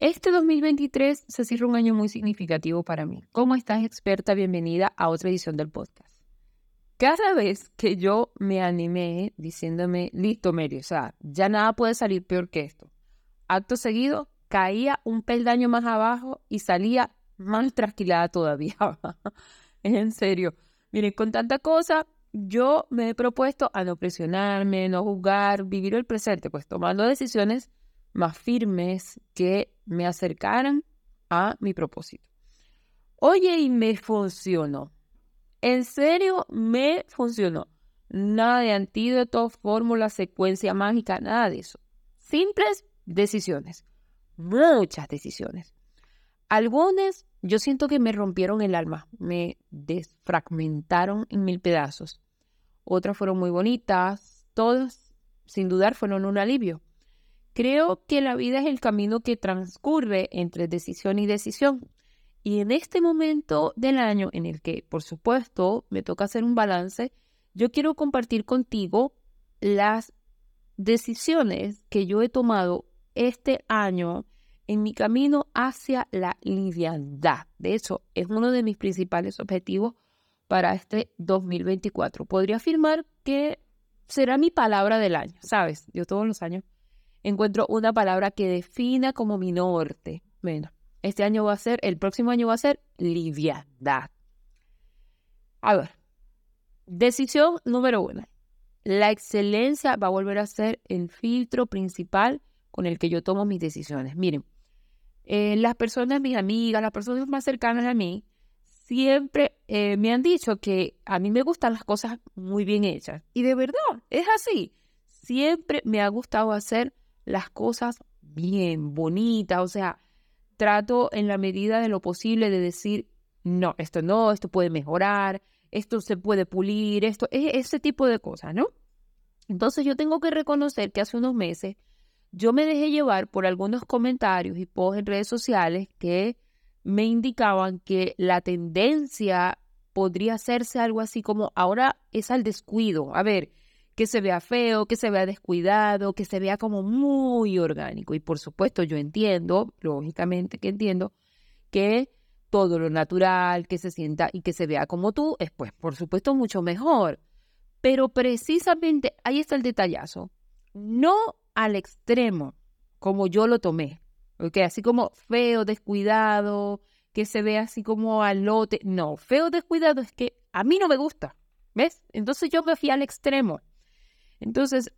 Este 2023 se cierra un año muy significativo para mí. ¿Cómo estás, experta? Bienvenida a otra edición del podcast. Cada vez que yo me animé diciéndome, listo, Mary, o sea, ya nada puede salir peor que esto. Acto seguido, caía un peldaño más abajo y salía más trasquilada todavía. en serio. Miren, con tanta cosa, yo me he propuesto a no presionarme, no juzgar, vivir el presente, pues tomando decisiones más firmes que me acercaran a mi propósito. Oye, y me funcionó. En serio, me funcionó. Nada de antídoto, fórmula, secuencia mágica, nada de eso. Simples decisiones. Muchas decisiones. Algunas yo siento que me rompieron el alma, me desfragmentaron en mil pedazos. Otras fueron muy bonitas, todas, sin dudar, fueron un alivio. Creo que la vida es el camino que transcurre entre decisión y decisión. Y en este momento del año en el que, por supuesto, me toca hacer un balance, yo quiero compartir contigo las decisiones que yo he tomado este año en mi camino hacia la liviandad. De hecho, es uno de mis principales objetivos para este 2024. Podría afirmar que será mi palabra del año, ¿sabes? Yo todos los años encuentro una palabra que defina como mi norte. Bueno, este año va a ser, el próximo año va a ser liviandad. A ver, decisión número uno. La excelencia va a volver a ser el filtro principal con el que yo tomo mis decisiones. Miren, eh, las personas, mis amigas, las personas más cercanas a mí, siempre eh, me han dicho que a mí me gustan las cosas muy bien hechas. Y de verdad, es así. Siempre me ha gustado hacer las cosas bien, bonitas, o sea, trato en la medida de lo posible de decir, no, esto no, esto puede mejorar, esto se puede pulir, esto, e-, ese tipo de cosas, ¿no? Entonces yo tengo que reconocer que hace unos meses yo me dejé llevar por algunos comentarios y posts en redes sociales que me indicaban que la tendencia podría hacerse algo así como ahora es al descuido. A ver, que se vea feo, que se vea descuidado, que se vea como muy orgánico. Y por supuesto yo entiendo, lógicamente que entiendo, que todo lo natural, que se sienta y que se vea como tú, es pues por supuesto mucho mejor. Pero precisamente ahí está el detallazo. No al extremo como yo lo tomé. porque Así como feo, descuidado, que se vea así como al lote. No, feo, descuidado es que a mí no me gusta. ¿Ves? Entonces yo me fui al extremo. Entonces,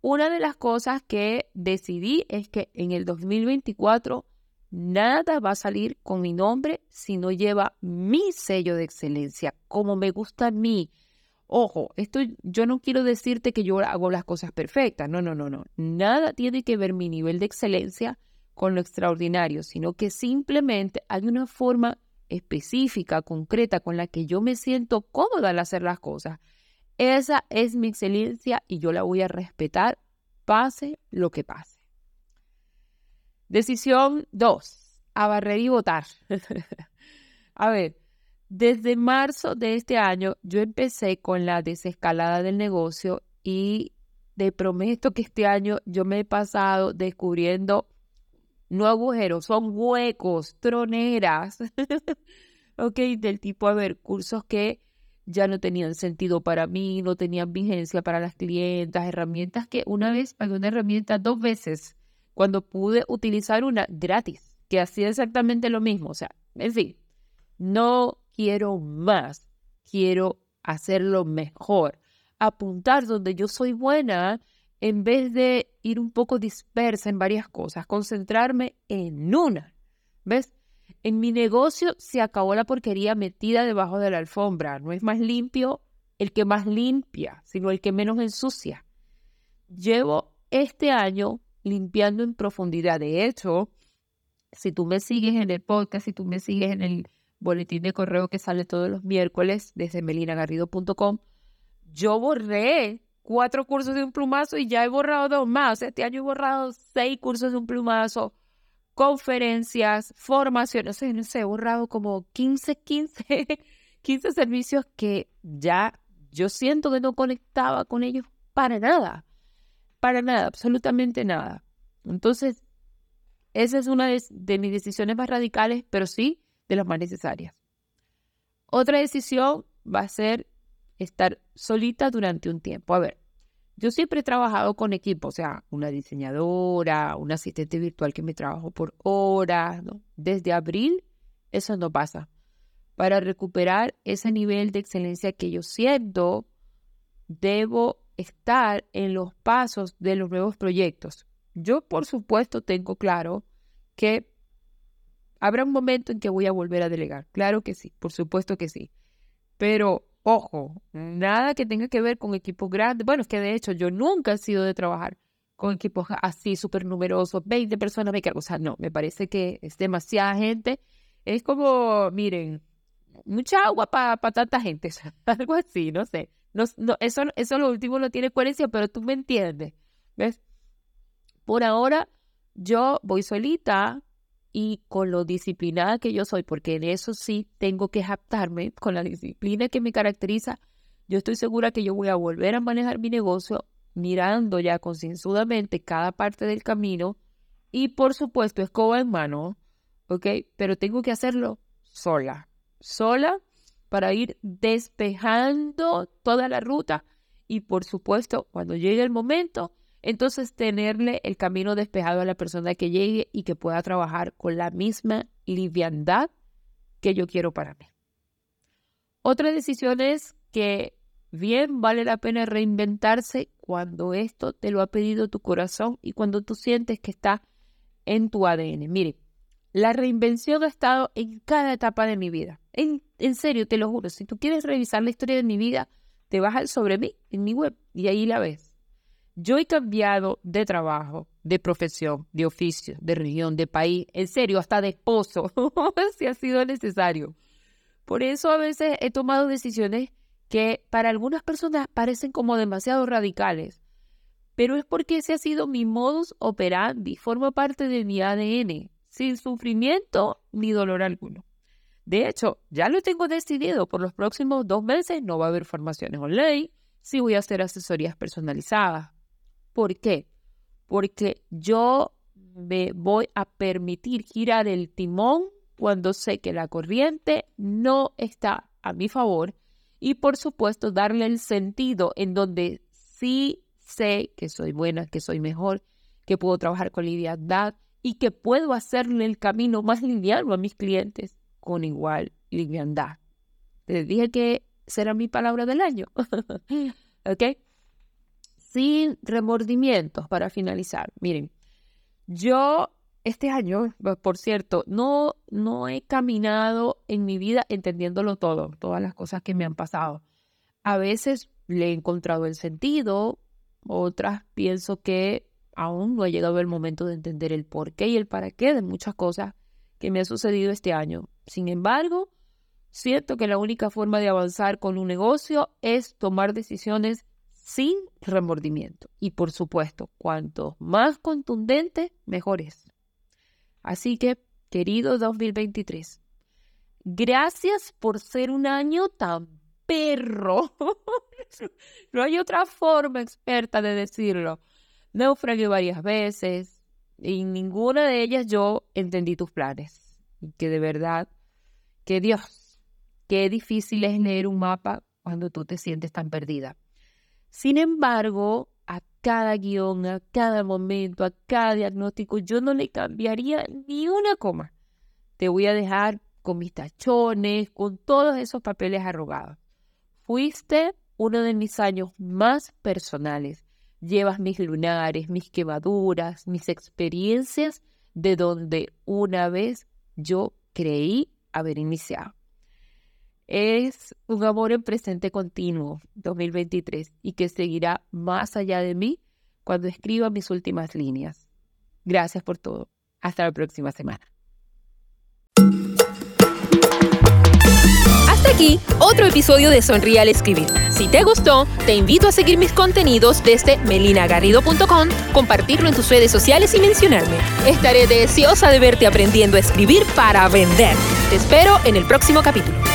una de las cosas que decidí es que en el 2024 nada va a salir con mi nombre si no lleva mi sello de excelencia, como me gusta a mí. Ojo, esto yo no quiero decirte que yo hago las cosas perfectas, no, no, no, no. Nada tiene que ver mi nivel de excelencia con lo extraordinario, sino que simplemente hay una forma específica, concreta, con la que yo me siento cómoda al hacer las cosas. Esa es mi excelencia y yo la voy a respetar, pase lo que pase. Decisión 2. A barrer y votar. a ver, desde marzo de este año yo empecé con la desescalada del negocio y te prometo que este año yo me he pasado descubriendo no agujeros, son huecos, troneras. ok, del tipo, a ver, cursos que ya no tenían sentido para mí, no tenían vigencia para las clientas, herramientas que una vez pagué una herramienta dos veces cuando pude utilizar una gratis, que hacía exactamente lo mismo. O sea, en fin, no quiero más, quiero hacerlo mejor, apuntar donde yo soy buena en vez de ir un poco dispersa en varias cosas, concentrarme en una. ¿Ves? En mi negocio se acabó la porquería metida debajo de la alfombra. No es más limpio el que más limpia, sino el que menos ensucia. Llevo este año limpiando en profundidad. De hecho, si tú me sigues en el podcast, si tú me sigues en el boletín de correo que sale todos los miércoles desde melinagarrido.com, yo borré cuatro cursos de un plumazo y ya he borrado dos más. Este año he borrado seis cursos de un plumazo, conferencias, formaciones, no sé, he borrado como 15, 15, 15 servicios que ya yo siento que no conectaba con ellos para nada, para nada, absolutamente nada. Entonces, esa es una de, mis decisiones más radicales, pero sí de las más necesarias. Otra decisión va a ser estar solita durante un tiempo. A ver, yo siempre he trabajado con equipo, o sea, una diseñadora, un asistente virtual que me trabajo por horas. Desde abril eso no pasa. Para recuperar ese nivel de excelencia que yo siento, debo estar en los pasos de los nuevos proyectos. Yo, por supuesto, tengo claro que habrá un momento en que voy a volver a delegar. Claro que sí, por supuesto que sí. Pero, ojo, nada que tenga que ver con equipos grandes. Bueno, es que de hecho yo nunca he sido de trabajar con equipos así súper numerosos, 20 personas me cargo. O sea, no, me parece que es demasiada gente. Es como, miren, mucha agua para tanta gente. Algo así, no sé. No, no, eso, eso lo último no tiene coherencia, pero tú me entiendes. ¿Ves? Por ahora, yo voy solita y con lo disciplinada que yo soy, porque en eso sí tengo que adaptarme con la disciplina que me caracteriza, yo estoy segura que yo voy a volver a manejar mi negocio mirando ya concienzudamente cada parte del camino y por supuesto escoba en mano, ¿ok? Pero tengo que hacerlo sola, sola para ir despejando toda la ruta y por supuesto cuando llegue el momento entonces, tenerle el camino despejado a la persona que llegue y que pueda trabajar con la misma liviandad que yo quiero para mí. Otra decisión es que bien vale la pena reinventarse cuando esto te lo ha pedido tu corazón y cuando tú sientes que está en tu ADN. Mire, la reinvención ha estado en cada etapa de mi vida. En, en serio, te lo juro. Si tú quieres revisar la historia de mi vida, te vas al sobre mí en mi web y ahí la ves. Yo he cambiado de trabajo, de profesión, de oficio, de región, de país, en serio, hasta de esposo, si ha sido necesario. Por eso a veces he tomado decisiones que para algunas personas parecen como demasiado radicales, pero es porque ese ha sido mi modus operandi, forma parte de mi ADN, sin sufrimiento ni dolor alguno. De hecho, ya lo tengo decidido, por los próximos dos meses no va a haber formaciones online, sí voy a hacer asesorías personalizadas, ¿Por qué? Porque yo me voy a permitir girar el timón cuando sé que la corriente no está a mi favor y por supuesto darle el sentido en donde sí sé que soy buena, que soy mejor, que puedo trabajar con liviandad y que puedo hacerle el camino más liviano a mis clientes con igual liviandad. Les dije que será mi palabra del año. ¿Ok? Sin remordimientos para finalizar. Miren, yo este año, por cierto, no, no he caminado en mi vida entendiéndolo todo, todas las cosas que me han pasado. A veces le he encontrado el sentido, otras pienso que aún no ha llegado el momento de entender el por qué y el para qué de muchas cosas que me han sucedido este año. Sin embargo, siento que la única forma de avanzar con un negocio es tomar decisiones sin remordimiento. Y por supuesto, cuanto más contundente, mejor es. Así que, querido 2023, gracias por ser un año tan perro. no hay otra forma experta de decirlo. Naufragué varias veces y en ninguna de ellas yo entendí tus planes. Y que de verdad, que Dios, qué difícil es leer un mapa cuando tú te sientes tan perdida. Sin embargo, a cada guion, a cada momento, a cada diagnóstico, yo no le cambiaría ni una coma. Te voy a dejar con mis tachones, con todos esos papeles arrogados. Fuiste uno de mis años más personales. Llevas mis lunares, mis quemaduras, mis experiencias de donde una vez yo creí haber iniciado es un amor en presente continuo 2023 y que seguirá más allá de mí cuando escriba mis últimas líneas. Gracias por todo. Hasta la próxima semana. Hasta aquí otro episodio de Sonríe al Escribir. Si te gustó, te invito a seguir mis contenidos desde melinagarrido.com, compartirlo en tus redes sociales y mencionarme. Estaré deseosa de verte aprendiendo a escribir para vender. Te espero en el próximo capítulo.